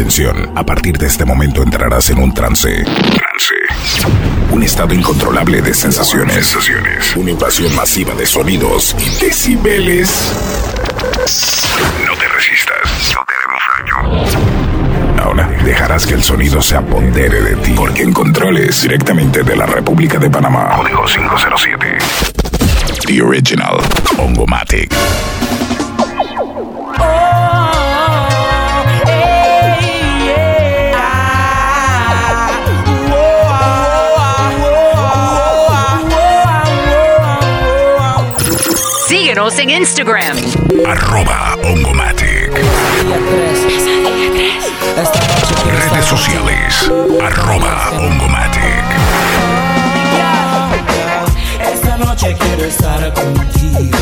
Atención, a partir de este momento entrarás en un trance. Trance. Un estado incontrolable de sensaciones. Una invasión masiva de sonidos y decibeles. No te resistas. No te haremos daño. Ahora dejarás que el sonido se apodere de ti. Porque en controles directamente de la República de Panamá. Código 507. The Original. Ongomatic. Síguenos en Instagram. Arroba Ongomatic. Redes sociales. Arroba Ongomatic. Esta noche quiero estar contigo.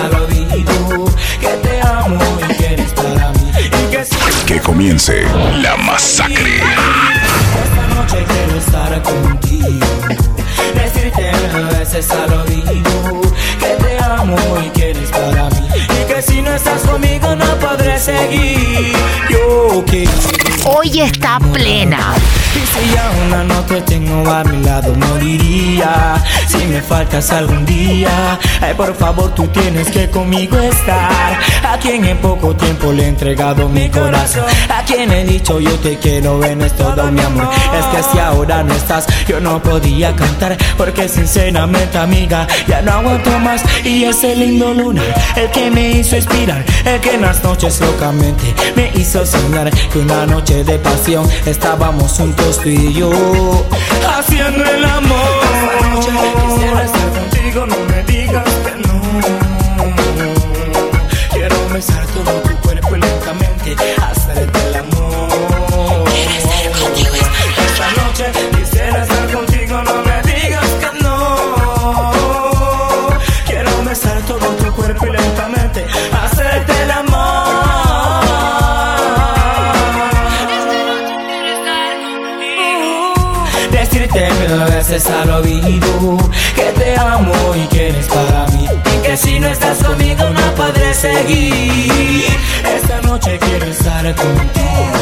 Al oído que te amo y que eres para mí. Y que Que comience la masacre. Noche quiero estar contigo. Decirte mil veces al oído que te amo y que eres para mí. Que si no estás conmigo no podré seguir. Yo quiero. Hoy está plena. Y si ya una no te tengo a mi lado moriría Si me faltas algún día Ay por favor tú tienes que conmigo estar A quien en poco tiempo le he entregado mi corazón A quien he dicho yo te quiero en es todo mi amor Es que si ahora no estás yo no podía cantar Porque sinceramente amiga ya no aguanto más Y ese lindo lunar el que me hizo inspirar El que en las noches locamente me hizo soñar Que una noche de pasión estábamos juntos tú y yo Haciendo el amor. Esta noche quisiera estar contigo, no me digas que no veces al oído que te amo y que eres para mí y que si no estás conmigo no podré seguir. Esta noche quiero estar contigo.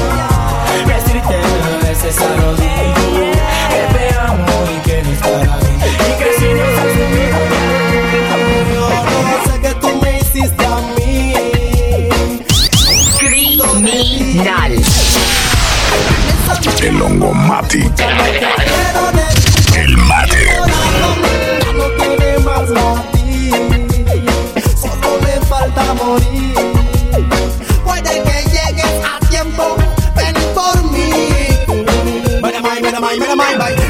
Decirte mil veces al oído que te amo y que eres para mí y que si no estás conmigo Yo sé que tú me hiciste a mí. Criminal. El. Quiero decir El ya no tiene más latir. Solo le falta morir. Puede que llegues a tiempo. Ven por mí.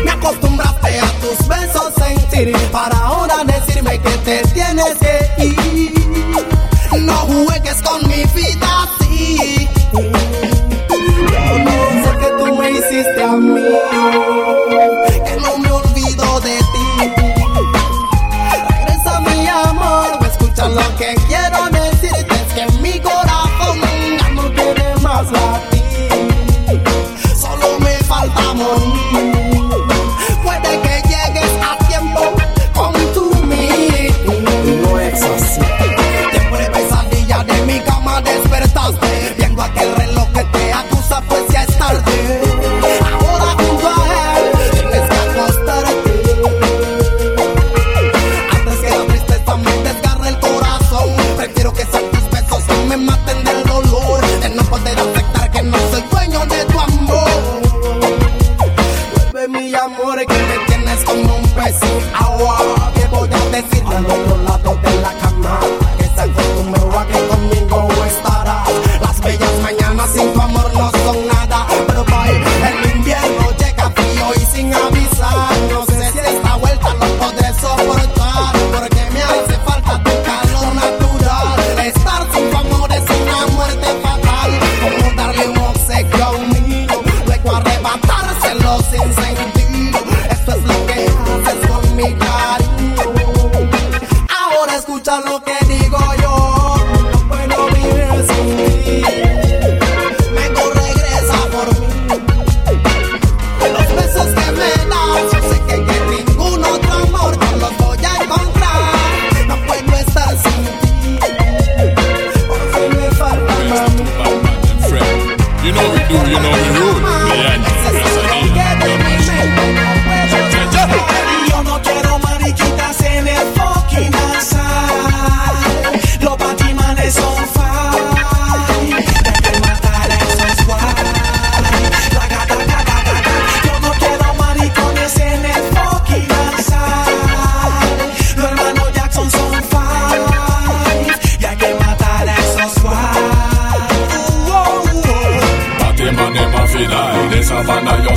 Me acostumbraste a tus besos sentir. Para ahora decirme que te tienes que ir.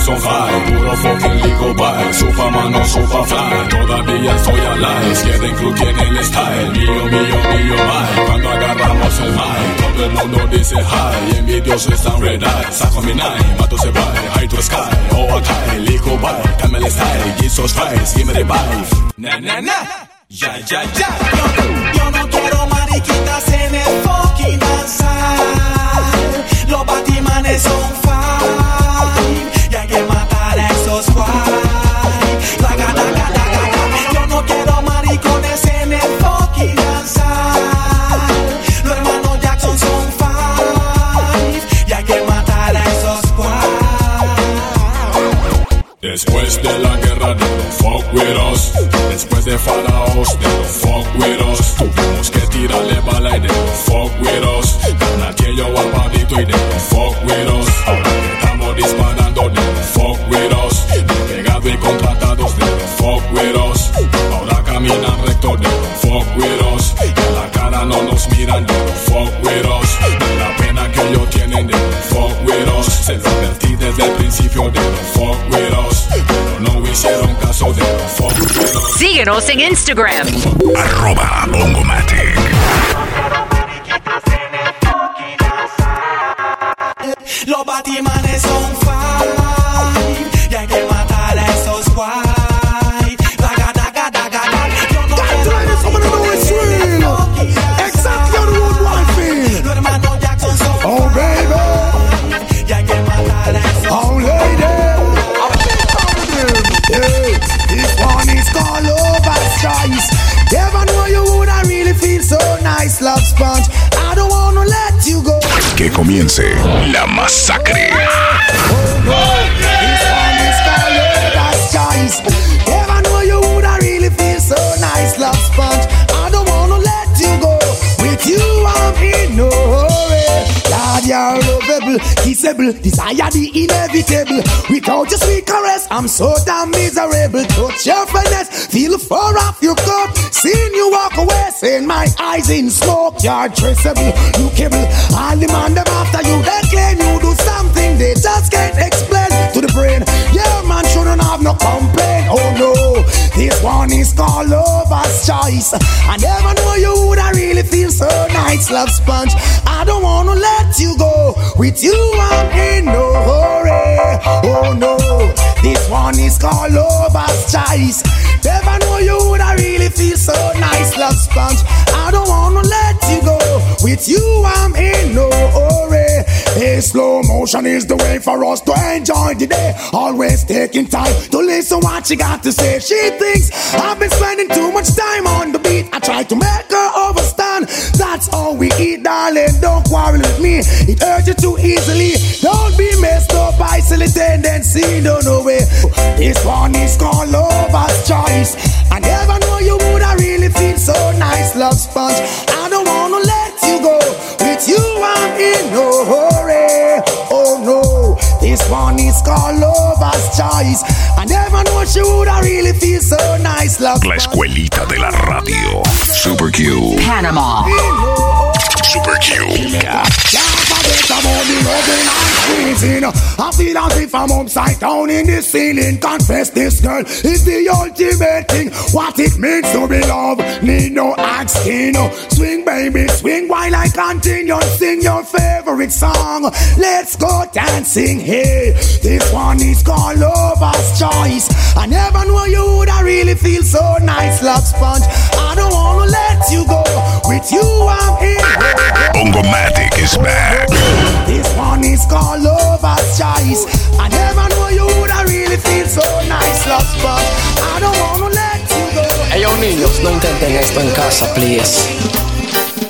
Son high, puro fucking legal bye. Su fama no super fly, todavía estoy alive. Quieren crew, tienen el style, mío, mío, mío, my. Cuando agarramos el mic, todo el mundo dice hi. Envidiosos están red eye, saco mi nine, mato se bye. High to the sky, oh, I legal bye. Dame el style, Jesus Christ, give me the vibe. Na, na, na. Ya, ya, ya. Yo, yo no quiero mariquitas en el fucking danzar. Los batimanes son fine. With us Después de faraos de los fuck with us Tuvimos que tirarle bala y de los fuck with us aquello guapadito y de los fuck with us Ahora que estamos disparando de los fuck with us Despegado y contratados de los fuck with us Ahora caminan recto de los fuck with us Y a la cara no nos miran de los fuck with us De la pena que ellos tienen de los fuck with us Se lo advertí desde el principio de los fuck with us Pero no hicieron caso de los fuck with us Síguenos en Instagram. Arroba Bongomatic. Los batimanes son Que comience la masacre. Lord, you're lovable, kissable, desire the inevitable. Without your sweet caress, I'm so damn miserable. Touch your finesse, feel far off your coat. Seeing you walk away, saying my eyes in smoke. You're traceable, you kibble. All the man them after you, they claim you do something they just can't explain to the brain. Yeah, man shouldn't have no complaint. Oh no, one is called lover's choice. I never know you would I really feel so nice, love sponge. I don't wanna let you go. With you, I'm in no hurry. Oh no, this one is called lover's choice. Never know you would I really feel so nice, love sponge. Don't wanna let you go. With you, I'm in no hurry. Hey, slow motion is the way for us to enjoy the day. Always taking time to listen what she got to say. She thinks I've been spending too much time on the beat. I try to make her understand. That's all we eat, darling. Don't quarrel with me. It hurts you too easily. Don't be messed up by silly tendency. Don't know it. This one is called lover's choice. I never know you would I really feel so nice, love sponge. I don't wanna let you go. With you, I'm in no hurry. Oh no, this one is called lover's choice. I never know she would I really feel so nice, love La escuelita de la radio. Super Q. Panama. Super Q. Forget about the rubbing and squeezing. I feel as if I'm upside down in the ceiling. Confess this girl is the ultimate thing. What it means to be loved, need no asking. Swing, baby, swing while I continue. Sing your favorite song. Let's go dancing. Hey, this one is called Lover's Choice. I never knew you would I really feel so nice, love sponge. I don't wanna let you go. With you, I'm in. Bongomatic is back. This one is called Lover's Choice. I never know you would I really feel so nice, love sponge. I don't wanna let you go. Ellos niños, no intenten esto en casa, please.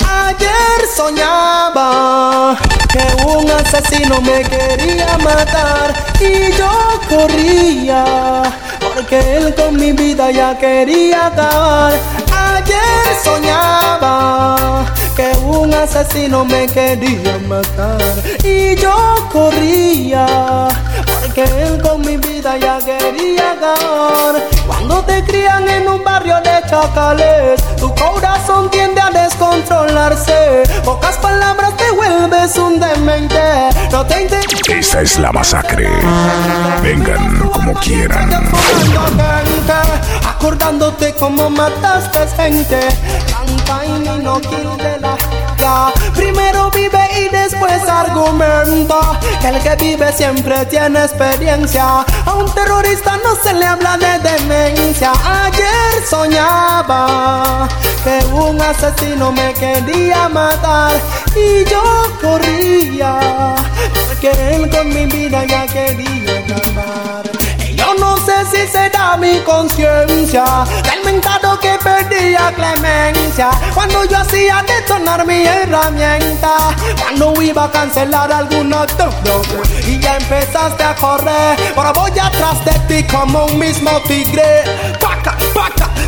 Ayer soñaba que un asesino me quería matar y yo corría porque él con mi vida ya quería acabar. Ayer soñaba que un asesino me quería matar y yo corría porque él con mi vida ya quería acabar. Cuando te crían en un barrio de chacales, tu corazón tiende a descontrolarse. Pocas palabras te vuelves un demente. No te. Esta es la masacre. Vengan como quieran. Acordándote cómo mataste gente. No la ya. Primero vive y después argumenta. El que vive siempre tiene experiencia. A un terrorista no se le habla de demencia. Ayer soñaba que un asesino me quería matar y yo corría porque él con mi vida ya quería acabar. Y Yo no sé si será mi conciencia del mentado que perdía clemencia cuando yo hacía detonar mi herramienta, cuando iba a cancelar algún acto y ya empezaste a correr. Ahora voy atrás de ti como un mismo tigre.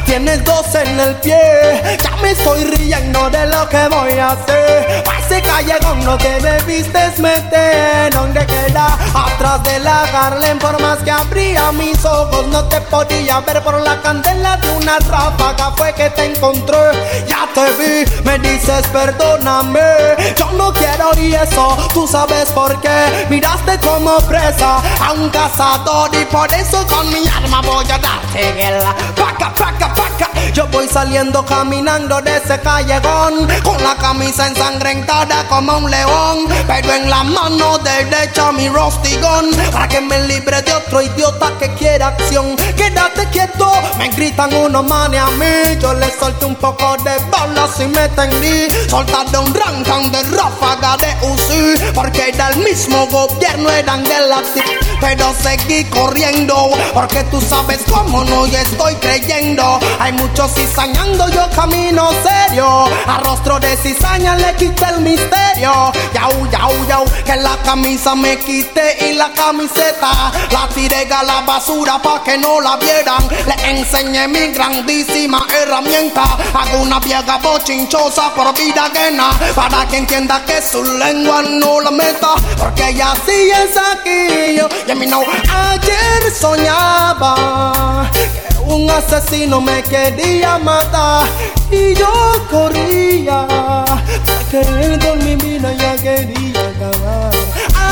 Tienes dos en el pie, ya me estoy riendo de lo que voy a hacer. Pa' ese callejón no te debiste meter, donde queda atrás de la Harlem. Por más que abría mis ojos, no te podía ver por la candela de una ráfaga. Fue que te encontré, ya te vi, me dices perdóname. Yo no quiero y eso, tú sabes por qué. Miraste como presa a un cazador y por eso con mi arma voy a darte. Paca, paca, paca. Yo voy saliendo caminando de ese callejón con la camisa ensangrentada como un león, pero en la mano derecha mi rostigón para que me libre de otro idiota que quiera acción. Quédate quieto, me gritan uno mane a mí. Yo le solté un poco de balas y me tendí. Soltar un rancan de ráfaga de Uzi, porque era el mismo gobierno, eran de la pero seguí corriendo porque tú sabes cómo no yo estoy creyendo hay muchos cizañando yo camino serio. A rostro de cizaña le quité el misterio. Yau yau yau que la camisa me quité y la camiseta. La tiré a la basura pa' que no la vieran. Le enseñé mi grandísima herramienta. Hago una vieja bochinchosa por vida ajena. Para que entienda que su lengua no la meta. Porque ella sí es aquí. Y a mí no ayer soñaba un asesino me quería matar. Y yo corría que él con mi vida ya quería acabar.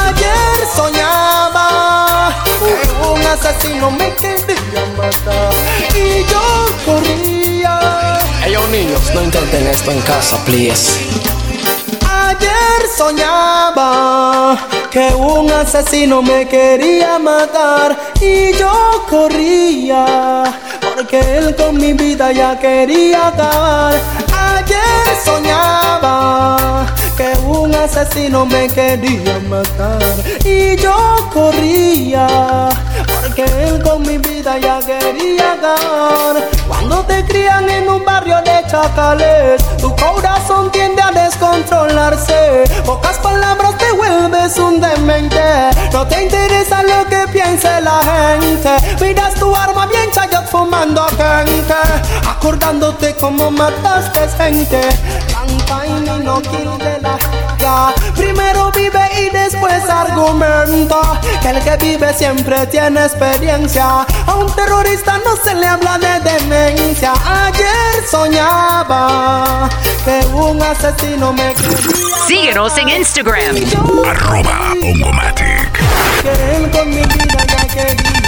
Ayer soñaba que un asesino me quería matar. Y yo corría. Ellos niños, no intenten esto en casa, please. Ayer soñaba que un asesino me quería matar. Y yo corría porque él con mi vida ya quería acabar. Ayer soñaba que un asesino me quería matar y yo corría porque él con mi vida ya quería acabar. Cuando te crían en un barrio de chacales, tu corazón tiende a descontrolarse. Pocas palabras te vuelves un demente. No te interesa lo que piense la gente. Miras tu arma bien chayot fumando gente. Acordándote cómo mataste gente. Canta y no kill de la ya. Primero vive y después argumenta. Que el que vive siempre tiene experiencia. A un terrorista no se le habla de demencia. Ayer soñaba que un asesino me quería. Síguenos en Instagram. Arroba Ongomatic. que él con mi vida ya quería.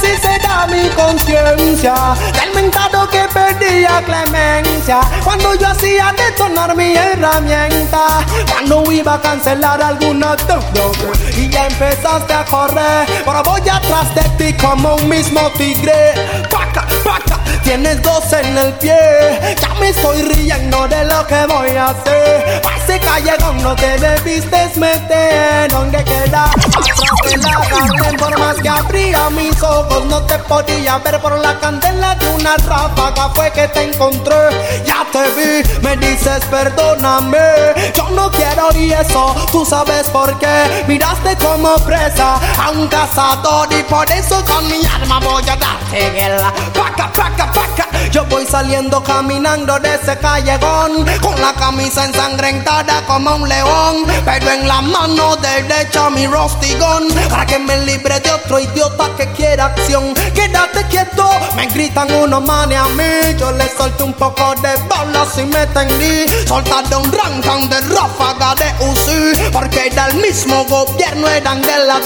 Si será mi conciencia del mentado que perdía clemencia cuando yo hacía detonar mi herramienta, cuando iba a cancelar algún acto y ya empezaste a correr. Ahora voy atrás de ti como un mismo tigre. Paca, paca. Tienes dos en el pie, ya me estoy riendo de lo que voy a hacer. Ese callejón no te debiste meter, donde queda atrás de la más que abría mis no te podía ver por la candela de una ráfaga. Fue que te encontré, ya te vi, me dices perdóname. Yo no quiero y eso, tú sabes por qué. Miraste como presa a un cazador y por eso con mi arma voy a darte guerra. Paca, paca, paca. Yo voy saliendo caminando de ese callejón con la camisa ensangrentada como un león, pero en la mano derecha mi rostigón para que me libre de otro idiota que quiera acción. Quédate quédate quieto. Me gritan unos manes a mí, yo les solté un poco de balas y me tendí. Soltaron un rancan de ráfaga de UCI, porque era el mismo gobierno, eran de la.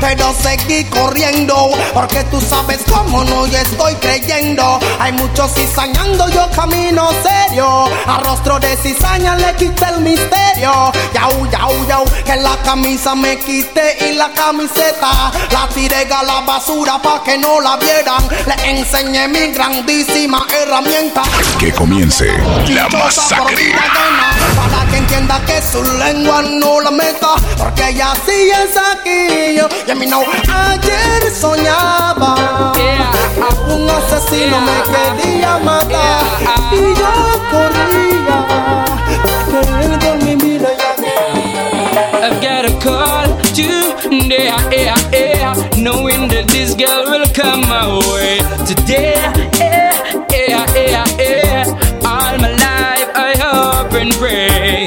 Pero seguí corriendo, porque tú sabes cómo no, yo estoy creyendo. Hay muchos cizañando, yo camino serio. A rostro de cizaña le quité el misterio. Yau, yau, yau, que la camisa me quité y la camiseta la tiré a la basura pa' que no la vieran. Le enseñé mi grandísima herramienta. Que comience la masacre. Para que entienda que su lengua no la meta Porque ella sí es aquí. Yo, Y a mí no Ayer soñaba Un asesino me quería matar. Y yo corría Queriendo mi vida ya I've got a call today, yeah, yeah, knowing that girl will come my way today. Yeah, yeah, yeah, yeah. All my life I hope and pray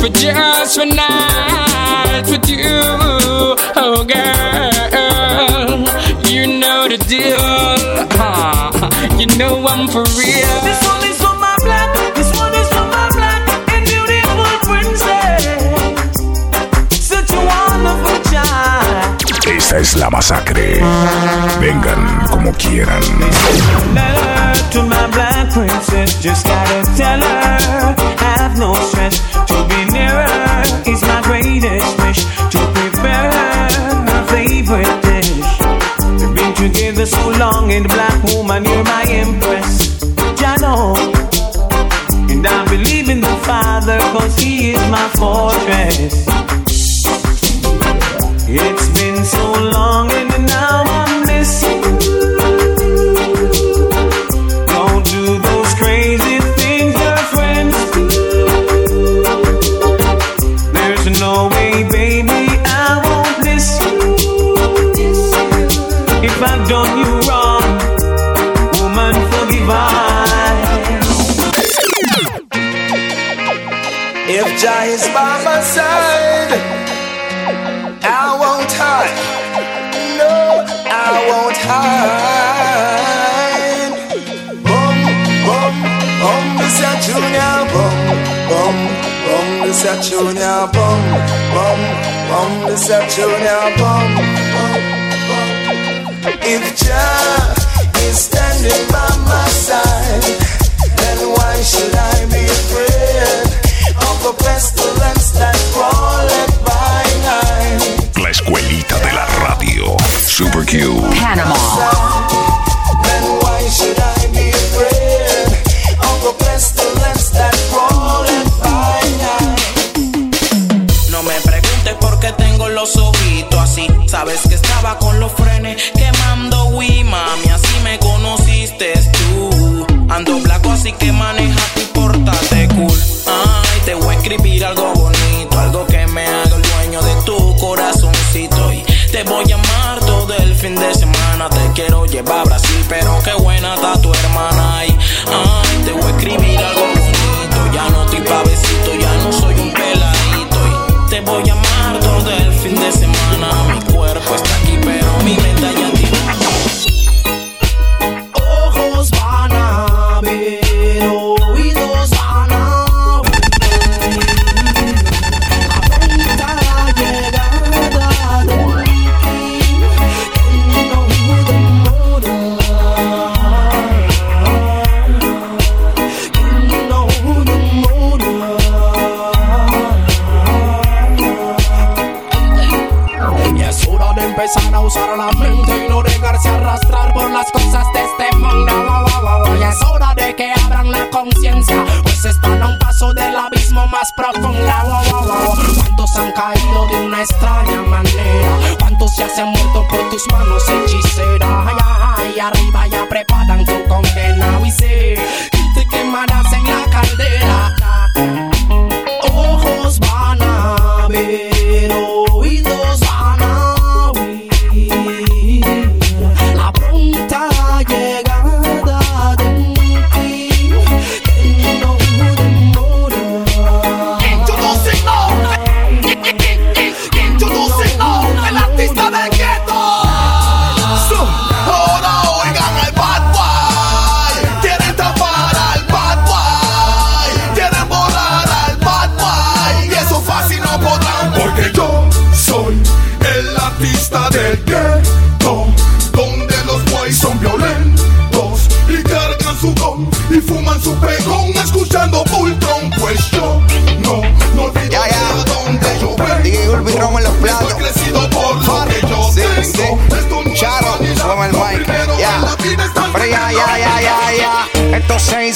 for just one night with you, oh girl. You know the deal, huh? You know I'm for real. Esta es la masacre. Vengan como quieran. Letter to my black princess, just gotta tell her. Have no stress to be near her. Is my greatest wish to prepare her favorite dish. We've been together so long, and the black woman, you're my empress. Jano. And I believe in the Father, cause He is my fortress. Jah is by my side, I won't hide. No, I won't hide. Boom, boom, bum, this a junior bum, bum, bum, this a junior bum, bum, bum, this a junior bum, bum, bum. If Jah is standing by my side, then why should I be La escuelita de la radio. Super Q. Panama. Then why should I be afraid of the pestilence that crawleth by night? No me preguntes por qué tengo los ojitos así. Sabes que estaba con los frenes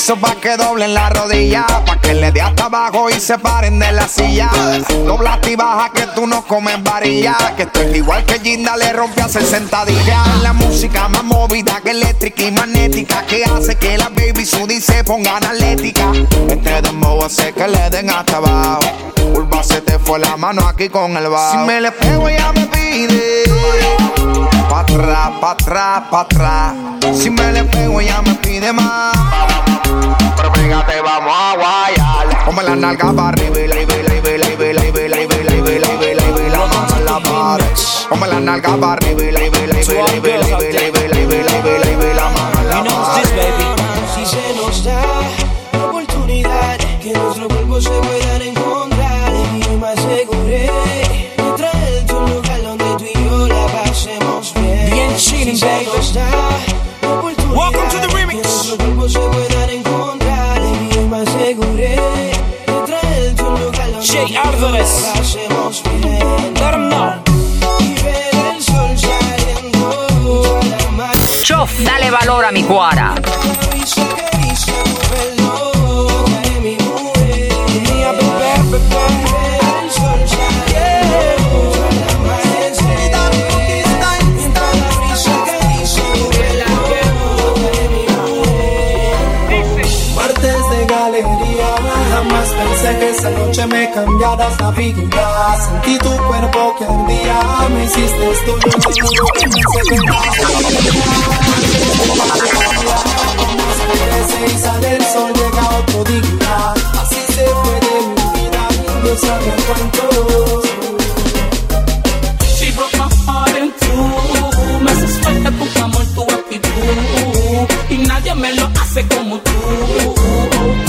piso pa' que doblen la rodilla, pa' que le dé hasta abajo y se paren de la silla. Doblate y baja que tú no comes varilla, que estoy igual que Ginda le rompe a 60 días. La música más movida que eléctrica y magnética, que hace que la baby sudi se ponga analética. Este dembow hace que le den hasta abajo, curva se te fue la mano aquí con el bajo. Si me le pego ya me pide, pa' atrás, pa' atrás, pa' atrás. Si me le pego ya me pide más pero fíjate, vamos a guayar. Ponme la nalga para arriba y la Ponme la nalga para arriba y la la la la la DJ Dale valor a mi cuara. Desde que esa noche me cambiaras la vida, sentí tu cuerpo que un día me hiciste tuyo. Y sale el sol, llega otro día. Así se fue de mi vida, no sabe cuánto. me lo hace como tú.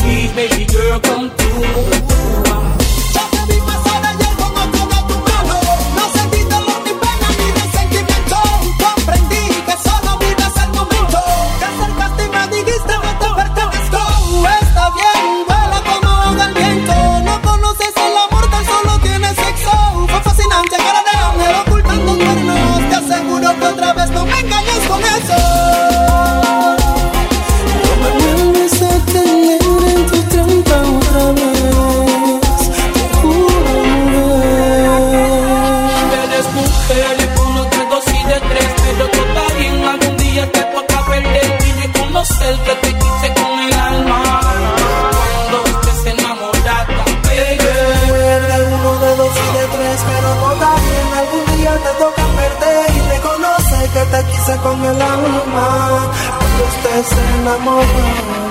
Please, baby girl, come through. con el alma cuando usted se enamora.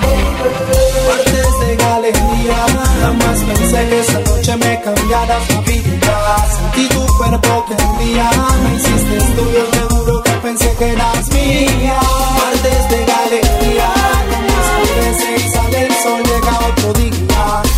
Partes de alegría, jamás pensé que esa noche me cambiara la vida. Sentí tu cuerpo que envía, me hiciste estudio, te juro que pensé que eras mía. Partes de alegría, jamás pensé y sale sol, llega otro día.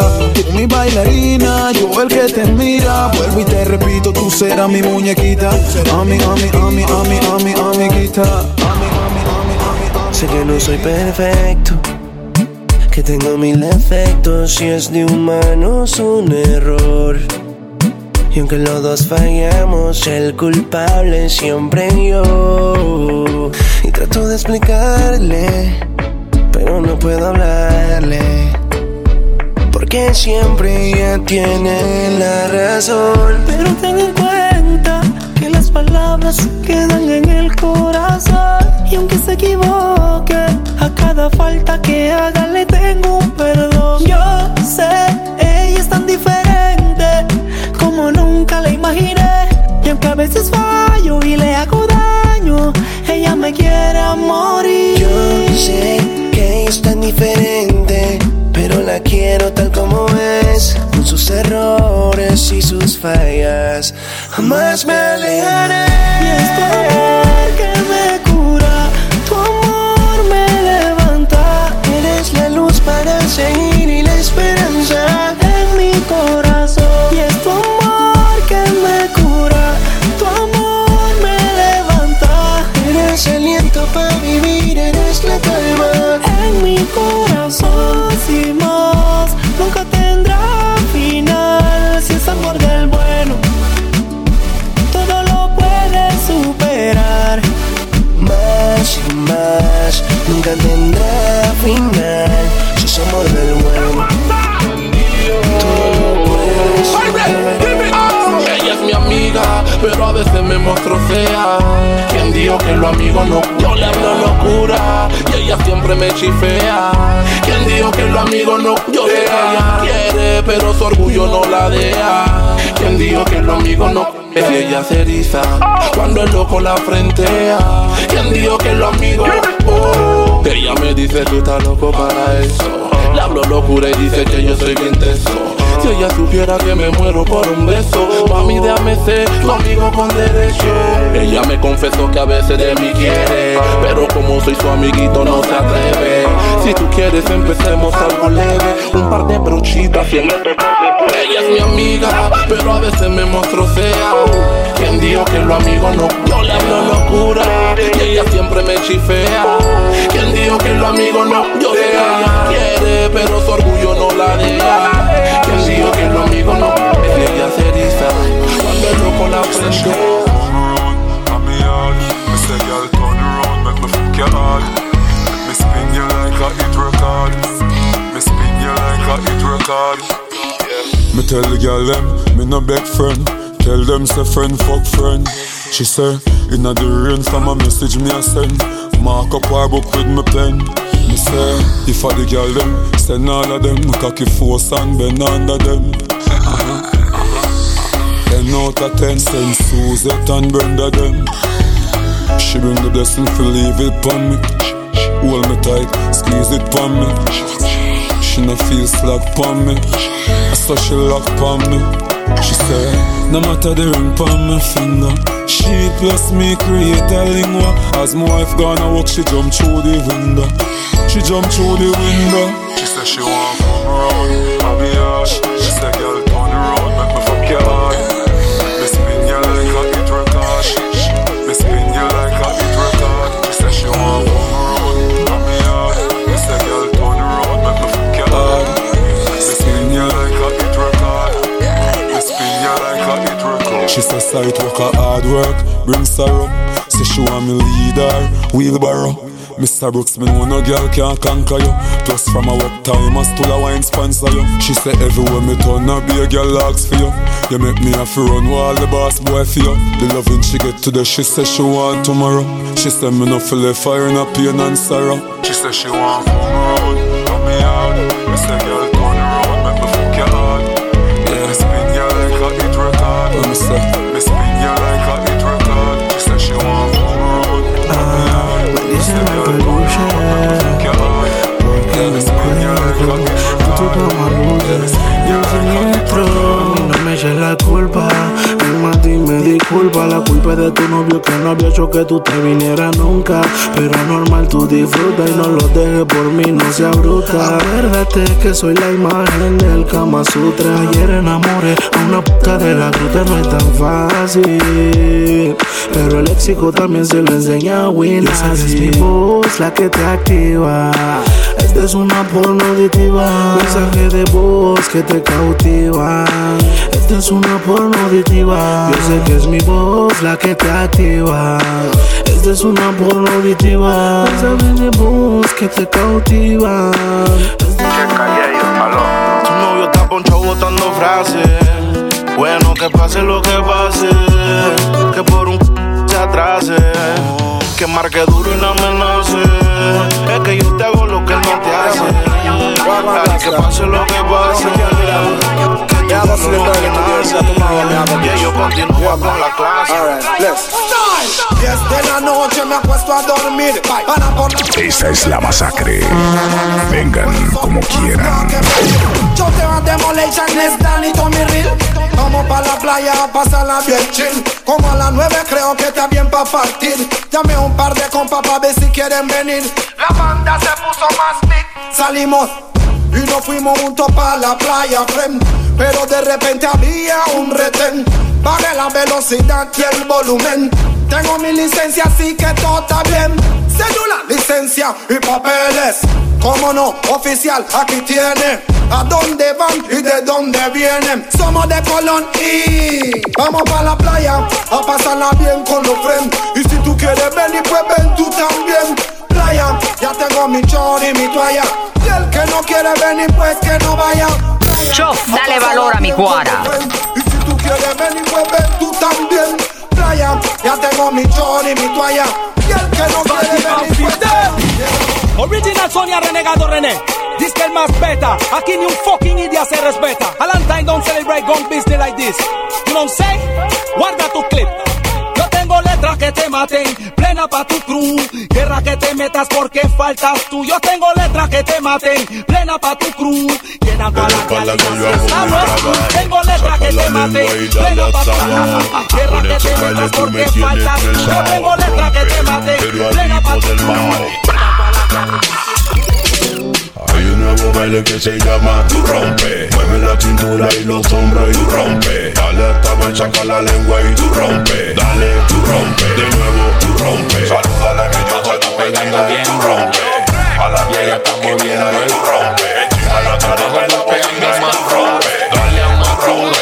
Tú mi bailarina, yo el que te mira. Vuelvo y te repito, tú serás mi muñequita. Ami, ami, ami, ami, ami, amiguita. Sé que no soy perfecto, que tengo mil defectos y es de humanos un error. Y aunque los dos fallamos, el culpable siempre yo. Y trato de explicarle, pero no puedo hablarle. Porque siempre ella tiene la razón. Pero ten en cuenta que las palabras quedan en el corazón. Y aunque se equivoque, a cada falta que haga le tengo un perdón. Yo sé, ella es tan diferente como nunca la imaginé. Y aunque a veces fallo y le hago daño, ella me quiere a morir. Yo sé que ella es tan diferente, quiero tal como es, con sus errores y sus fallas. Jamás me alejaré. Y es tu amor que me fea. ¿Quién dijo que los amigos no? Yo le hablo locura y ella siempre me chifea. ¿Quién dijo que los amigos no? Yo sé que ella quiere, pero su orgullo no la deja. ¿Quién dijo que los amigos no? Es ella se eriza cuando el loco la frentea. ¿Quién dijo que los amigos? Oh, ella me dice tú estás loco para eso. Le hablo locura y dice que yo soy bien teso. Si ella supiera que me muero por un beso, mami déjame ser tu amigo con derecho. Ella me confesó que a veces de mí quiere, pero como soy su amiguito no se atreve. Si tú quieres empecemos algo leve, un par de brochitas y ella es mi amiga, pero a veces me muestro fea. ¿Quién dijo que los amigos no? Yo le hablo locura y ella siempre me chifea. ¿Quién dijo que los amigos no? Yo sé ella quiere, pero su orgullo no la deja. ¿Quién dijo que los amigos no? Ella se eriza cuando el loco la prende. Me a hit record. Me spin you like a hit record. Me tell the girl them, me no beg friend. Tell them say friend fuck friend. She say, inna the rain from a message me a send. Mark up her book with me pen. Me say, if a the girl them, send all of them. Cocky force and bend under them. Uh-huh. Ten out of ten, send Suzette and Brenda them. She bring the blessing for leave it pon me. Hold me tight, squeeze it pon me. She no feel slack pon me. So she lock pon me. She say, no matter the ring pon my finger. She plus me create a lingua. As my wife gonna walk, she jump through the window. She jump through the window. She say she want come I be hard. She say, girl, record. She say, sight work a hard work, bring sorrow. Say she want me leader, wheelbarrow. Mr. Brooks, me know no girl can conquer you. Plus from a work time, I still a wine sponsor you. She say everywhere me turn, I be a girl ask for you. You make me have to run while the boss boy for you. The loving she get today, she say she want tomorrow. She say me no feel the fire in a pain and sorrow. She say she want come around, come me out. Me say girl turn around, make me fuck your heart. Yeah, spin you like a hit record. Me say? Hit record. No me eches la culpa, misma a ti me disculpa, la culpa culpa de tu novio que no había hecho que tú te vinieras nunca. Pero normal, tú disfruta y no lo dejes por mí, no sea bruta. Acuérdate que soy la imagen del Kama Sutra. Ayer enamoré a una puta de la ruta, no es tan fácil. Pero el léxico también se lo enseña a Will. es mi voz la que te activa. Esta es una porno auditiva. Mensaje de voz que te cautiva. Esta es una porno auditiva. Yo sé que es mi voz la que te activa. Esta es una porno auditiva. Mensaje de voz que te cautiva. Tu novio está ponchado botando frases. Bueno, que pase lo que pase. Que por un se atrase. Que marque duro y no amenace. Es que yo te hago lo que no te hace. Que pase lo que pase. Que ya no lo que nace. Y yo continúo con la clase. Diez de la noche me acuesto a dormir para poner Esta es la masacre. Vengan como quieran. Yo te voy a demolition, es Danny Tommy Real. Vamos pa' la playa a pasarla bien chill. Como a las nueve creo que está bien pa' partir. Llamé a un par de compas pa' ver si quieren venir. La banda se puso más big. Salimos y nos fuimos juntos pa' la playa, friend. Pero de repente había un retén. Bajé la velocidad y el volumen. Tengo mi licencia, así que todo está bien. Cédula, licencia y papeles. Cómo no, oficial, aquí tiene. ¿A dónde van y de dónde vienen? Somos de Colón y vamos para la playa a pasarla bien con los friends. Y si tú quieres venir, pues ven tú también. Playa, ya tengo mi chor y mi toalla. Y el que no quiere venir, pues que no vaya. Chof, dale valor a mi cuara. Y si tú quieres venir, pues ven tú también. Playa, ya tengo mi chor y mi toalla. Y el que no quiere venir, pues Original Sonia Renegado René. Dice que el más beta. Aquí ni un fucking idiota se respeta. Valentine don't celebrate gun business like this. You know what I'm saying? Guarda tu clip. Que te maten, plena pa' tu crew. Guerra que te metas porque faltas tú. Yo tengo letras que te maten, plena pa' tu crew. Llena toda la calle, Tengo letras que te maten, plena pa' tu crew. Guerra que te metas porque faltas tú. Yo tengo letras que te maten, plena pa' tu crew. Nuevo baile que se llama Tu Rompe. Mueve la cintura y los hombros y tu rompe. Dale hasta me saca la lengua y tu rompe. Dale, tu rompe. De nuevo, tu rompe. Salúdala que yo te estoy pegando bien. Tu rompe. A la vieja está moviendo y tu rompe. Encima la cara de la pegando más rompe. Dale a más rompe.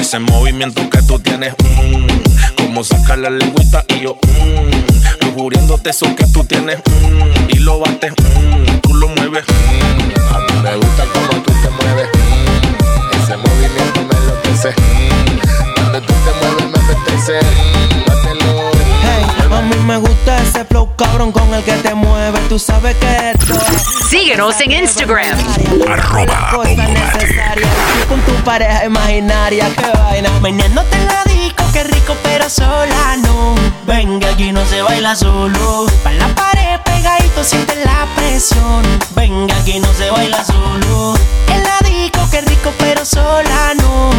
Ese movimiento que tú tienes, mm, como sacar la lengüita y yo, mm, lujuriéndote eso que tú tienes, mm, y lo bates, mm, tú lo mueves. mm. A mí me gusta como tú te mueves, mm, ese movimiento me enloquece. mm, Donde tú te mueves me apetece. mm. Hey, a mí me gusta ese flow cabrón con el que te mueves. Tú sabes que esto es Síguenos en Instagram. Arroba cosa necesaria. Con tu pareja imaginaria, qué vaina. Meneándote en la disco, qué rico, pero sola no. Venga, aquí no se baila solo. Pa' la pared pegadito, siente la presión. Venga, aquí no se baila solo. En la disco, qué rico, pero sola no.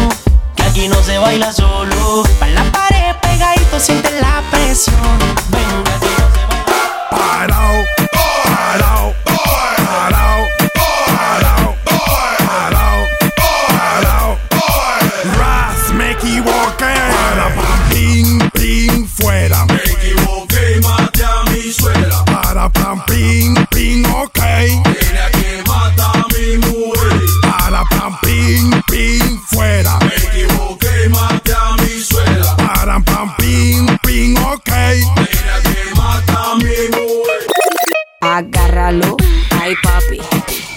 Que aquí no se baila solo. Pa' la pared pegadito, siente la presión. Venga, aquí no se baila Parao, Agárralo, ay papi,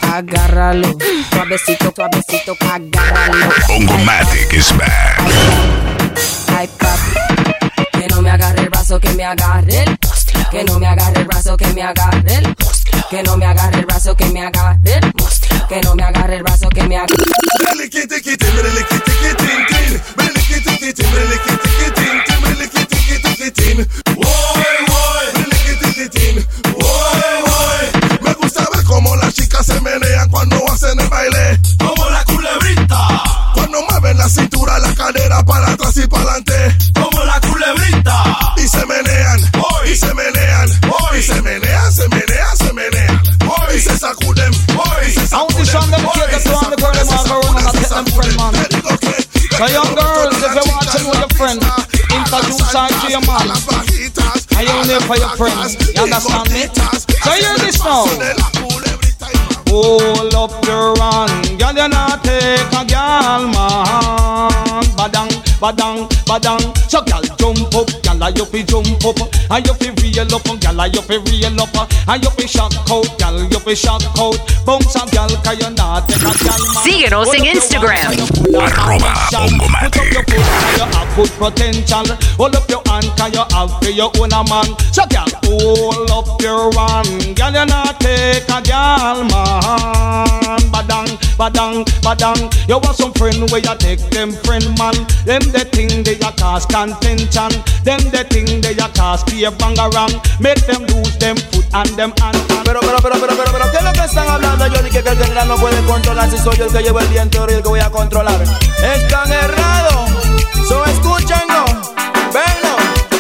agárralo. Suavecito, suavecito, agárralo. Bongomatic is back. Ay papi, que no me agarre el brazo, que me agarre el Que no me agarre el brazo, que me agarre el Que no me agarre el brazo, que me agarre el Que no me agarre el brazo, que me agarre Me hacen el baile. Como la culebrita. Cuando mueven la cintura, la cadera para atrás y para adelante. Como la culebrita. Y se menean. Hoy. Y se menean. Hoy. Y se menean, se menean, se menean. Hoy. Y se sacuden. Hoy. Y se sacuden. So young girls, if you're watching with your friend, introduce her to your man. Are you there for your friend? You understand me? So hear this now. Hold up your run, girl, you not take a girl, man. Badang, badang, badang. So, girl, jump up, girl, you fi jump up, and you fi reel up, girl, you fi reel up, and you fi shock out, girl, you fi shock out. Bounce a girl, 'cause you not take a girl, man. Síguenos en Instagram. Arroba Put up your foot, 'cause you have good potential. Hold up your hand, 'cause you have for your own a man. So, girl, hold up your hand, girl, you not take a girl, man. Badang, badang, badang. You want some friend where you take them friend, man. Them the thing they a cause contention. Them the thing they bangarang. Make them lose them foot and them hand. Pero, pero, pero, pero, pero, pero, ¿qué es lo que están hablando? Yo dije que el general no puede controlar si soy el que llevo el viento y el que voy a controlar. Están errados, so escúchenlo, venlo.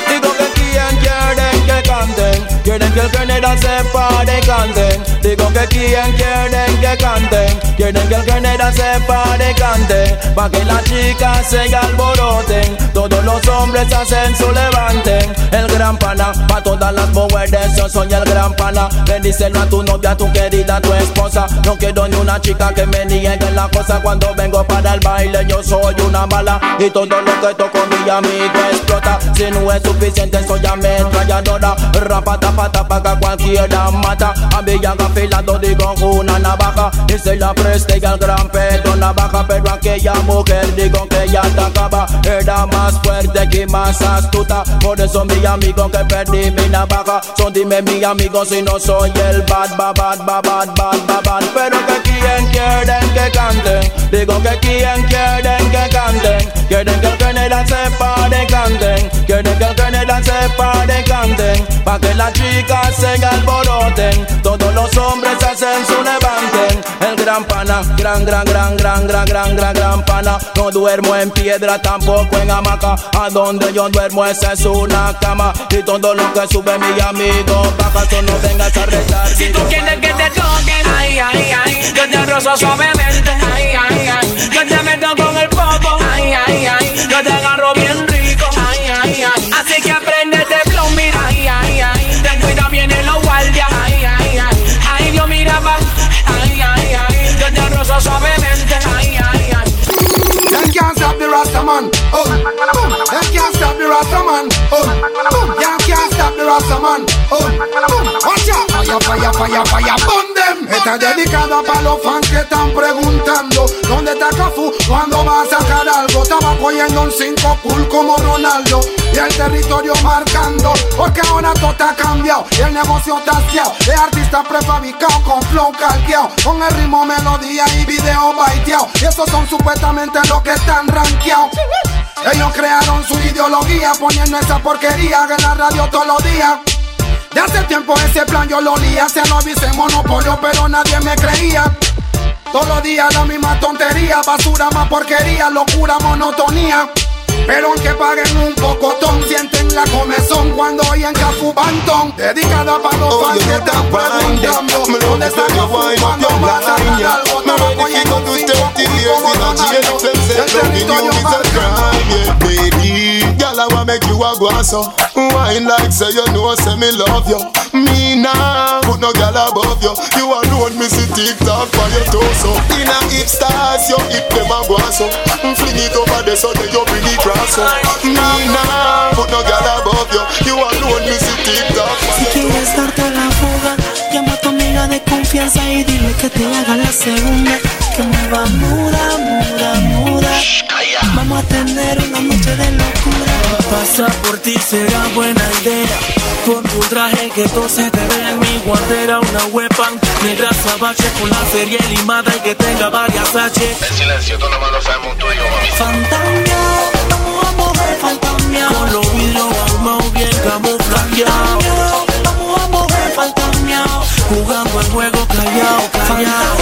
Digo que quien quieren que canten, quieren que el general sepa de canten. Digo que quien quieren que canten, quieren que el general sepa de canten. Pa' que las chicas se alboroten, todos los hombres hacen su levanten. El gran pana, pa' todas las mujeres, yo soy el gran pana. Bendícelo a tu novia, a tu querida, a tu esposa. No quiero ni una chica que me niegue la cosa cuando vengo para el baile. Yo soy una mala y todo lo que toco mi amigo explota. Si no es suficiente, soy ametralladora. Rapa, tapa, tapa, que cualquiera mata. A ya afilado digo una navaja. Y se la preste al gran pedo navaja. Pero aquella mujer digo que ya atacaba. Era más fuerte que más astuta. Por eso mi amigo que perdí mi navaja. Son dime mi amigo si no soy el bad, bad, bad, bad, bad, bad. Pero que quien quieren que canten. Digo que quien quieren que canten. Quieren que el general sepa de canten. Quieren que el general sepa de canten. Pa' que las chicas se alboroten. Todos los hombres hacen su levanten. Pana, gran, gran, gran, gran, gran, gran, gran, gran pana. No duermo en piedra, tampoco en hamaca. A donde yo duermo esa es una cama. Y todo lo que sube mi amigo, tú no vengas a rezar. Si tú quieres que te toquen, ay, ay, ay, yo te rozo suavemente, ay, ay, ay, yo te meto con el popo, ay, ay, ay, yo te agarro bien Oh, boom. Them can't stop the Rasta man. Oh, boom. Them can't stop the Rasta man. Oh, boom. Watch out. Fire, fire, fire, fire. Burn them. Esta es dedicada para los fans que están preguntando ¿Dónde está Cafu? ¿Cuándo va a sacar algo? Estaba cogiendo un 5 cool como Ronaldo Y el territorio marcando Porque ahora todo está cambiado Y el negocio está hastiado De artista prefabricado con flow calqueado Con el ritmo, melodía y video baiteado Y esos son supuestamente los que están rankeados Ellos crearon su ideología Poniendo esa porquería en la radio todos los días de hace tiempo ese plan yo lo lía, se lo avisé monopolio, pero nadie me creía. Todos los días la misma tontería, basura más porquería, locura, monotonía. Pero aunque paguen un pocotón, sienten la comezón cuando oyen Cafubantón. Dedicada para los fans que están preguntando dónde está Cafubantón. Me lo cogí con tu intensidad y la chile no se encendió. Y no me crime, baby. I wanna make you a go so Wine like say you know, say me love you. Me nah, put no girl above you. You alone, me see TikTok for your torso. In a hip stars, you hip them a go so Fling it over there so that you bring it so Me nah, put no girl above you. You alone, me see TikTok. Si quieres darte la fuga, amiga de confianza y dile que te haga la segunda. Que me va muda, muda, muda. Vamos a tener una noche de locura. Pasar por ti será buena idea. Por tu traje que todo se te vea en mi guantera una weapon negra sabache con la serie limada y que tenga varias H. En silencio, tú nomás lo sabemos tú y yo, mami. Fantamia, vamos a mover fantamia. Con los vidrios ahumados bien camuflajeados. Jugando al juego callao callao,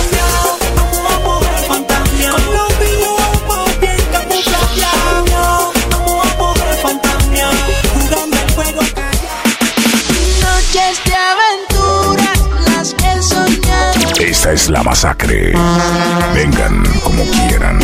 amo amo el fantasma, amo amo el fantasma, con la vieja vieja mochila, amo amo el fantasma, jugando al juego callao. Noches de aventuras, las que soñan. Esta es la masacre, vengan como quieran.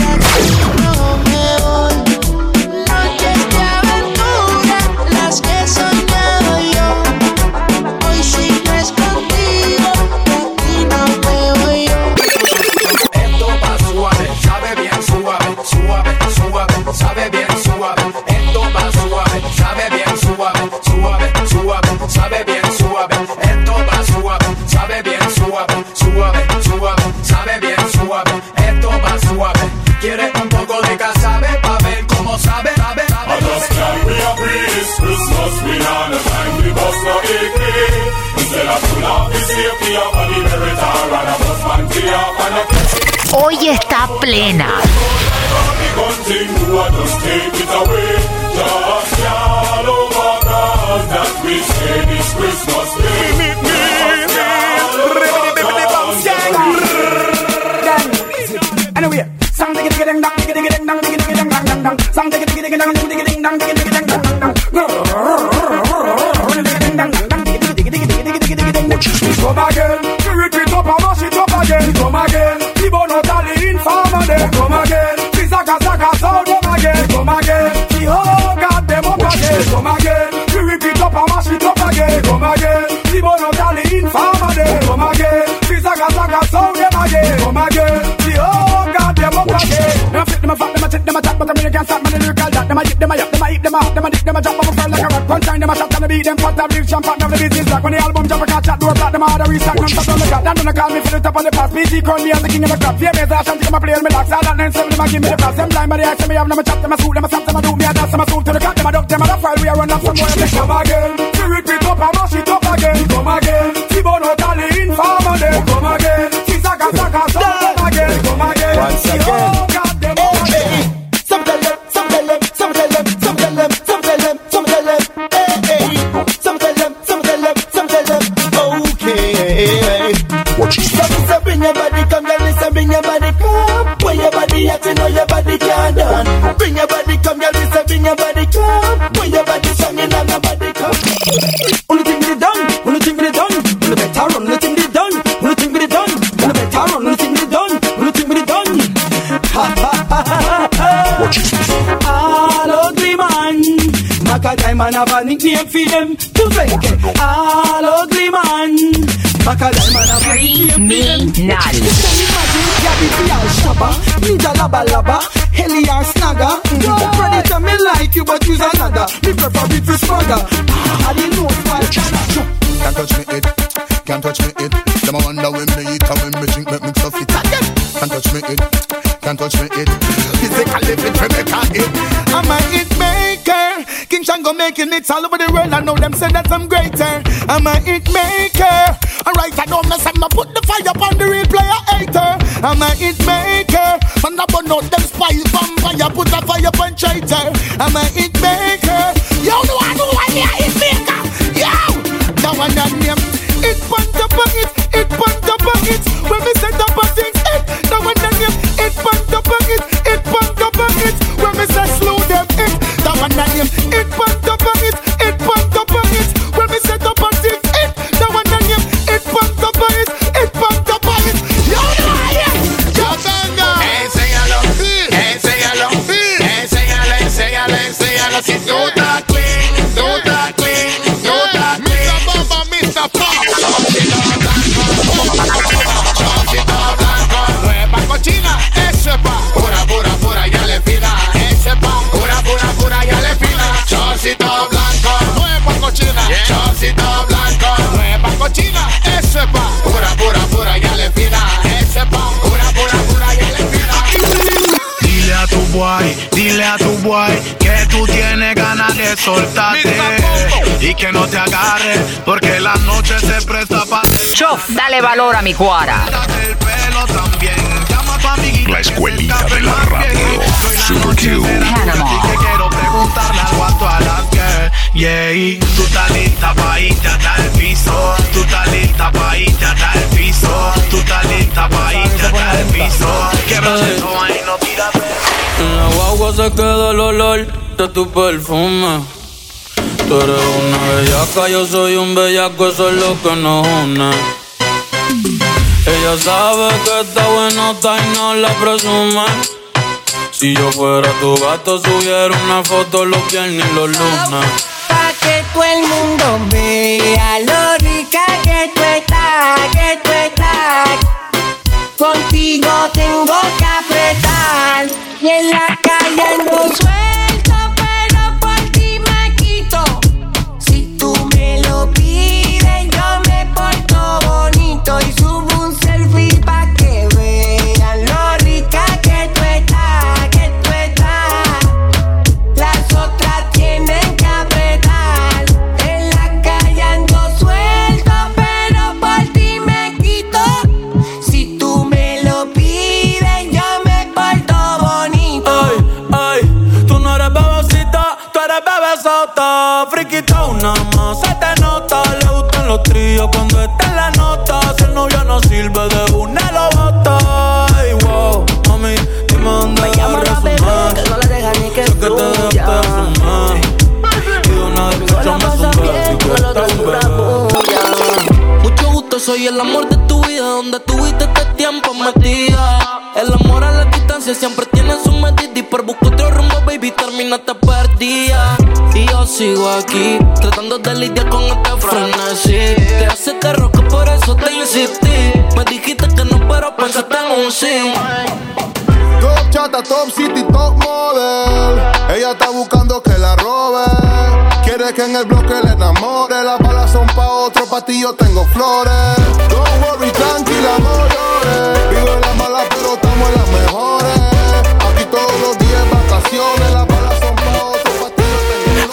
Suave, suave, suave, sabe bien suave. Esto va suave. Quiere un poco de casabe pa ver cómo sabe, sabe, sabe. I just can't be a breeze. Christmas we on a time we bust no AK. Instead of pull off the safety up on the meritor and a bus man tea up and a Hoy está plena. just y'all over that we say this Christmas Day. ding ding ding ding dong ding, ding dong digga them a hit, them a yap, them a hit, them a hop, them a dip, them a drop, them a fur like a rock. One time them a shot, and the beat them fat, them real champion, them the business like when the album drop, I catch that door flat, them a hard to restock, them stop on the cut. That don't call me for the top of the pass. PG crown me as the king of the crop. Yeah, as a shanty, come a play me locks. All that nine seven, them a give me the pass. Them blind, but they ask me, have them a chat, them a scoop, them a stop, them a do me a dance, them a swoop to the cut, them a duck, them a duck, while we a run up some more. Them come again, we repeat up and mash it up again. Come again, out all the informer them. Come again, T-Saka Saka, come again, come again. Once again. Your body come. When your body you know your body come. Only thing we done, only thing we done, only better run, only thing we done, only thing we done, only better run, only thing we done, only thing we done. Ha ha ha ha ha. All ugly man, Back a and have a nickname for them say that I'm greater. Dile a tu boy, dile a tu boy que tú tienes ganas de soltarte y que no te agarre porque la noche se presta para Chof, dale valor a mi cuara. La escuelita de la radio. Super Q. que quiero preguntarle algo a todas las y tú estás lista pa' irte hasta el piso. Tú estás lista pa' irte hasta el piso. Tú estás lista pa' irte hasta el piso. Québrate eso ahí, no tiras En la guagua se queda el olor de tu perfume. Tú eres una bellaca, yo soy un bellaco, eso es lo que nos une. Ella sabe que está buenota y no la presume. Si yo fuera tu gato, subiera una foto los viernes y los lunes. Pa' que todo el mundo vea lo rica que tú estás, que tú Contigo tengo que apretar. Y en la calle ando suelto, los tríos cuando está en la nota. Si el novio no sirve de una, lo bota. Ay, wow, mami, dime dónde Me llama la bebé, que no la deja ni que de fumar. Y de una vez que yo me zumbé, así que está un bebé. Mucho gusto, soy el amor de tu vida, donde tuviste este tiempo metida. El amor a la distancia siempre tiene su por buscar otro rumbo, baby, terminaste perdida. Y yo sigo aquí, tratando de lidiar con este frenesí. Te hace te roca, por eso te insistí. Me dijiste que no, pero pensaste en un sí. Top chata, top city, top model. Ella está buscando que la robe. Quiere que en el bloque le enamore. Las balas son pa' otro, pa' ti yo tengo flores. Don't worry, tranquila, no llores. Vivo en la mala, pero estamos en las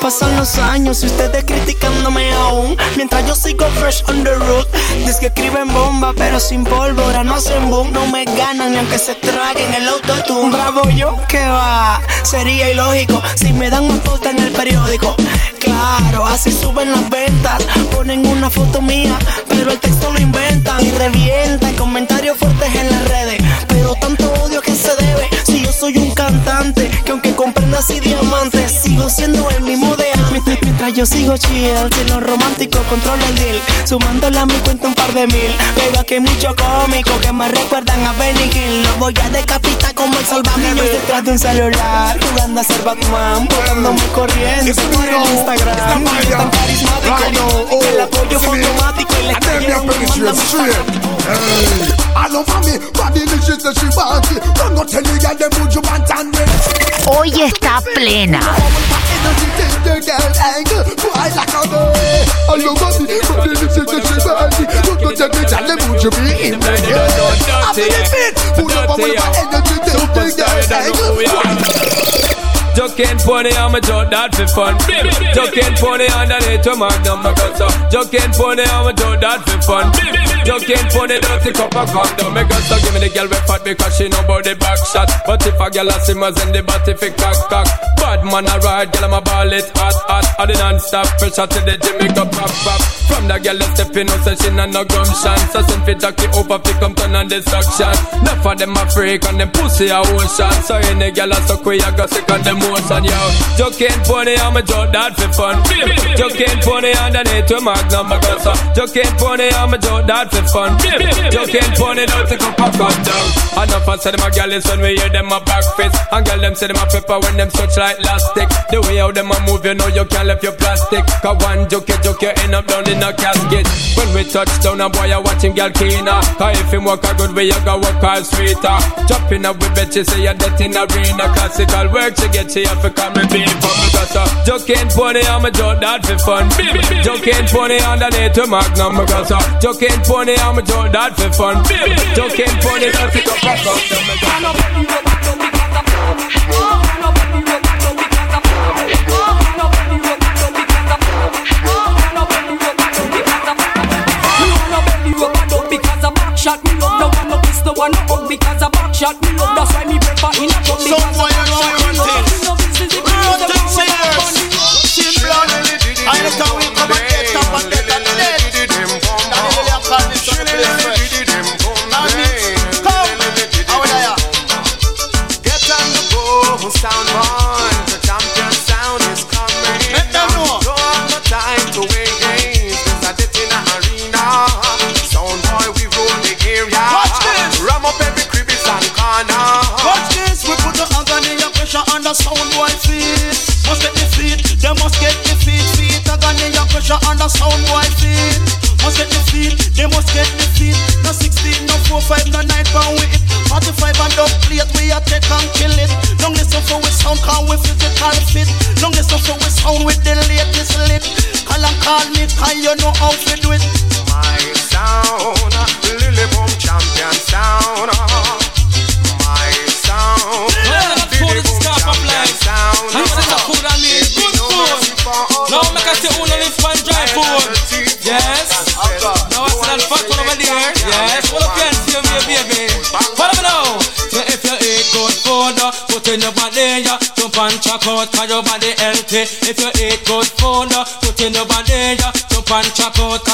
Pasan los años y ustedes criticándome aún. Mientras yo sigo fresh on the road Dice que escriben bomba pero sin pólvora No hacen boom, no me ganan ni aunque se traguen el autotune. Bravo yo, que va, sería ilógico Si me dan una foto en el periódico. Claro, así suben las ventas Ponen una foto mía, pero el texto lo inventan Y revientan. Comentarios fuertes en las redes Pero tanto odio que se debe yo soy un cantante Que aunque comprendas y diamantes Sigo siendo el mismo de antes. Mientras, yo sigo chill Si lo romántico controla el deal. Sumándole a mi cuenta un par de mil. Pero aquí hay mucho cómico Que me recuerdan a Benny Hill. Lo voy a decapitar como el salvavidas Detrás de un celular. Jugando a ser Batman Volando muy corriendo Por el Instagram. tan carismático El apoyo fue automático Y la calle no me Hey, all over me, body me she say she want it. Don't go tell me girl them would you want and me. Hoy está plena. Joke and pony, I'm a joke that for fun. Joke and pony underneath to magnum, my gun so. Joke and pony, I'm a joke that for fun. Joke and pony, dirty cup of condom. Me gun so give me the girl with fat because she know about the back shot. But if a girl a simmers in the body fi cock cock. Bad man a ride, girl I'm a ball it hot hot. I the non-stop pressure to the gym, make up pop pop. From the girl that step in, no say she not no gumption. So send fi jockey over fi come turn on destruction. Enough of them a freak and them pussy a ocean. So any girl a suck we a go sick on them motion, yo. Joke and pony, I'm a joke that for fun. Joke and pony underneath to magnum, gun. Joke and pony, I'm a joke that for fun. Joke and pony, don't take up a cut down. Enough I say them a girl is when we hear them a back face. And girl them say them a pepper when them touch like elastic. The way how them a move, you know you can't left your plastic. Cause one joke, you joke, you end up down in a casket. When we touch down, a boy, I watch him girl keener. Cause if him walk a good way, you go walk all sweeter. Dropping up with bet, say you're dead in arena. Classical work, she get she have to come and be from because uh, joke and pony, I'm a joke that for fun. Joke and pony underneath to magnum because uh, joke and pony, I'm a joke that for fun. Joke and pony, don't pick up a cup. Shot me love, no one no kiss, no one no hug because a back shot me love. That's why me prefer in a club because a back shot And get on the.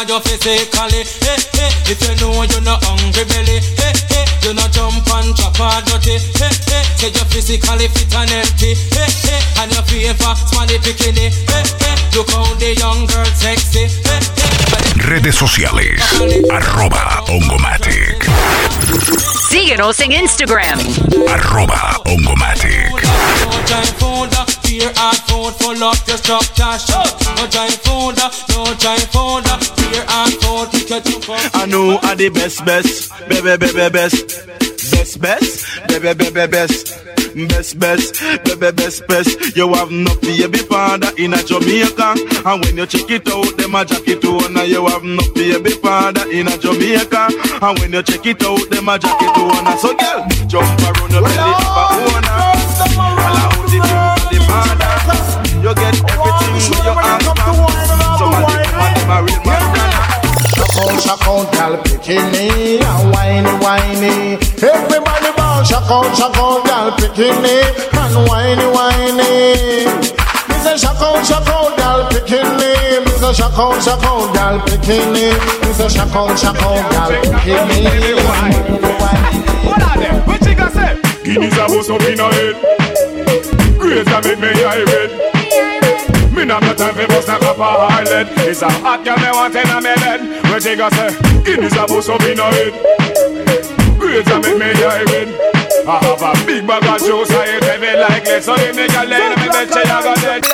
Check out 'cause you physically. Hey, hey. If you know you're not hungry belly, hey, hey. You not jump and chop and dirty. Hey, hey. Say you physically fit and healthy. Hey, hey. And your favor, smelly bikini. Hey, hey. Look how the young girl sexy. Hey, hey. Redes sociales. Arroba Ongomatic. Síguenos en Instagram. Arroba Ongomatic. No giant food, and full up your structure. Shut. No giant food, uh, no giant food, beer and food. Your two for I know are the best, best, baby, baby, best, best, best, baby, baby, best. Best, best, baby, best, best. You have nothing no baby father in a Jamaica. And when you check it out, them a jack it on. You have no baby father in a Jamaica. And when you check it out, them a jack it on. So girl, jump around your belly, have a You get everything when you ask for. Some of them a them a real man. Shock out, shock out, gal picking me and whiny, whiny. Everybody bounce, shock out, shock out, gal picking me and whiny, whiny. Me say shock out, shock out, gal picking me. Me say shock out, shock out, gal picking me. Me say shock out, shock out, gal picking me. Whiny, whiny. What are them? What you gonna say? Guineas a bust up in a head. Grades a make me irate. Me not got time for bust a cup of. It's a hot girl me want in a me bed. What you gonna say? Guineas a bust up in a head. Grades a make me irate. I have a big bag of juice, I eat heavy like lead. So the girl lay in me bed, she a go dead.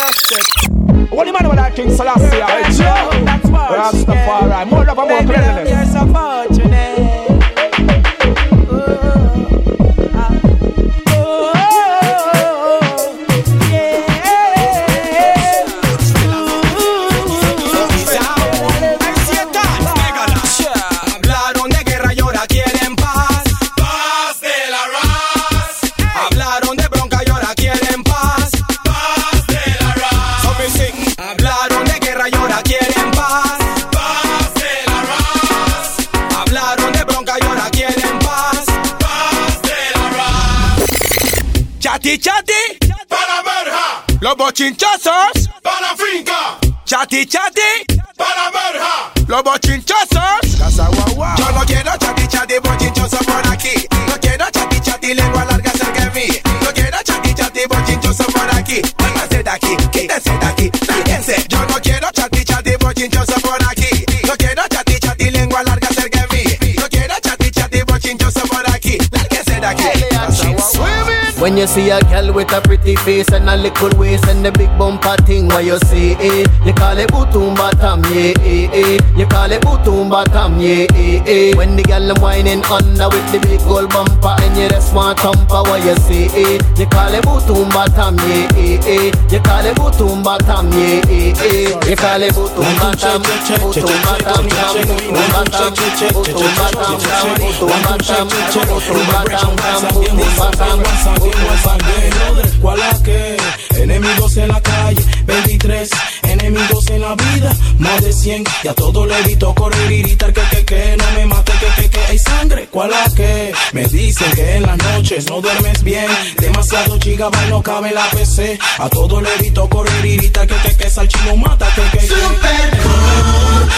You mean with that King Selassie? Joe. That's. Rastafari. More love and more cleanliness. So fortunate. Chati, chati. Para verja. Los bochinchosos. Para finca. Chati, chati. Para verja. Los bochinchosos. Yo no quiero chati chati bochinchoso por aquí. No quiero you see a girl with a pretty face and a little waist and the big bumper thing, where you see it, you call it bootum bottom, yeah, eh, eh. You call it bootum bottom, yeah, eh, eh. When the girl them whining under with the big gold bumper and you just want thumper, where you see it, you call it bootum bottom, yeah, eh, eh. You call it bootum bottom, yeah, eh, eh. You call it bootum bottom, bootum bottom, bootum bottom, bootum bottom, bootum bottom, bootum bottom, bottom. ¿Cuál es que? Enemigos en la calle, 23 enemigos en la vida, más de 100. Y a todo le evito correr y gritar que, que, que, no me mate, que, que, que hay sangre. ¿Cuál es que? Me dicen que en las noches no duermes bien. Demasiado gigabyte no cabe en la PC. A todo le evito correr y gritar que, que, que Salchino mata, que, que, que.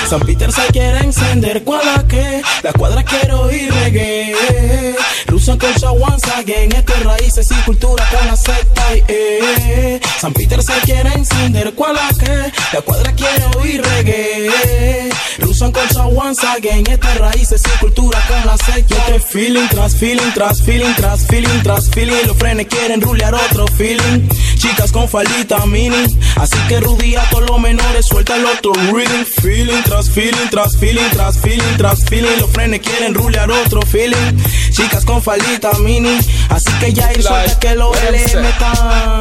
San Peter se quiere encender, ¿cuál es que? La cuadra quiero ir reggae. Rusan con once again. Esto es raíces y cultura con la secta. Y, eh, San Peter se quiere encender, ¿cuál es que? La cuadra quiere oír reggae. Rusan colcha once again. Esto es raíces y cultura con la secta. Este feeling tras feeling, tras feeling, tras feeling, tras feeling. Los frenes quieren rulear otro feeling. Chicas con faldita mini. Así que rudía con los menores, suelta el otro reading. Feeling tras feeling, tras feeling, tras feeling, tras feeling. Los frenes quieren rulear otro feeling. Chicas con faldita mini. Así que ya y suelta que los LM están.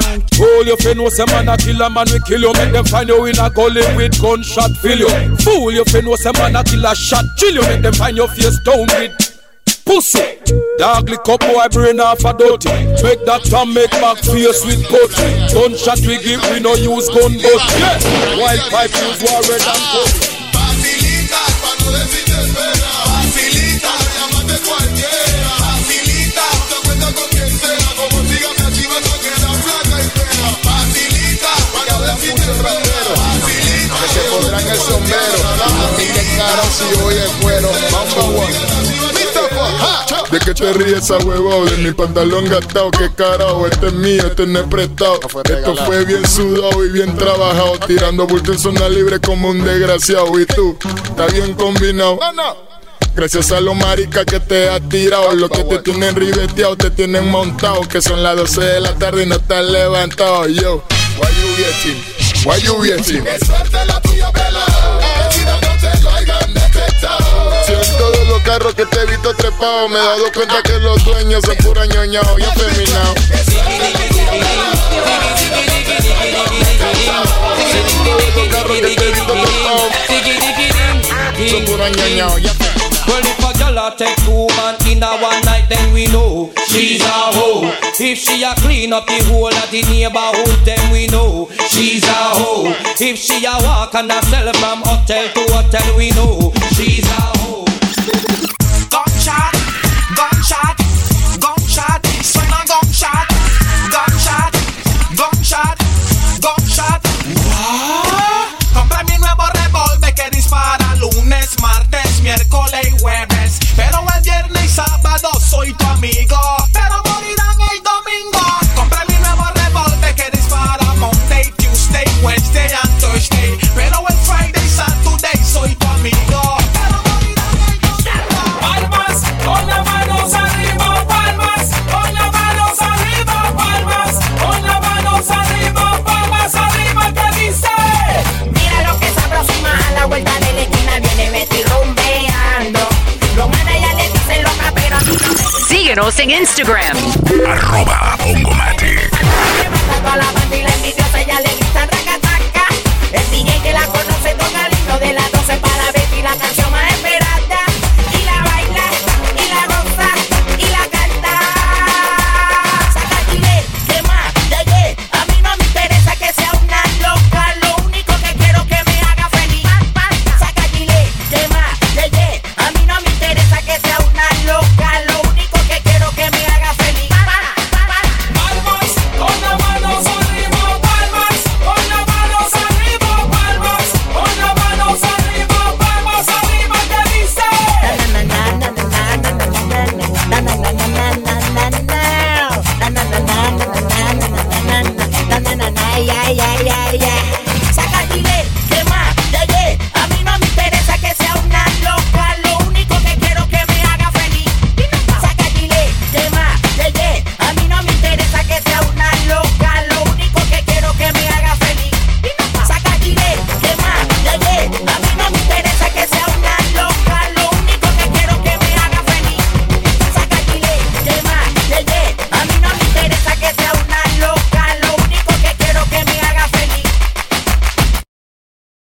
Man a kill a man we kill you Make them find you in a gully with gunshot fill you Fool you fin know say man a kill a shot. Chill you Make them find your face down with pussy. Dog lick boy brain off a dirty. Make that time make back face with putty Gunshot we give we no use gun but yeah Wild pipe use war red and putty Facilita pondrán el sombrero. A mí que caro si hoy el cuero. Number one. ¿De qué te ríes esa huevo? De mi pantalón gastado, qué carajo, este es mío, este no es prestado. Esto fue bien sudado y bien trabajado, tirando bulto en zona libre como un desgraciado. Y tú, está bien combinado. Gracias a los maricas que te has tirado, los que te tienen ribeteado, te tienen montado, que son las 12 de la tarde y no estás levantado. Yo, why you? Why you waiting? Que suerte la tuya pelado. Que vida no te lo hayan detectado. Si en todos los carros que te he visto trepado, me he dado cuenta que los dueños son pura ñoñao y afeminados. Son pura ñoñao y if a girl a take two man in a one night, then we know she's a hoe. If she a clean up the whole of the neighborhood, then we know she's a hoe. If she a walk and a sell from hotel to hotel, we know she's a hoe. Gunshot, gunshot, gunshot, suena gunshot, gunshot, gunshot, gunshot. Compré miércoles y jueves. Pero el viernes y sábado soy tu amigo. Instagram.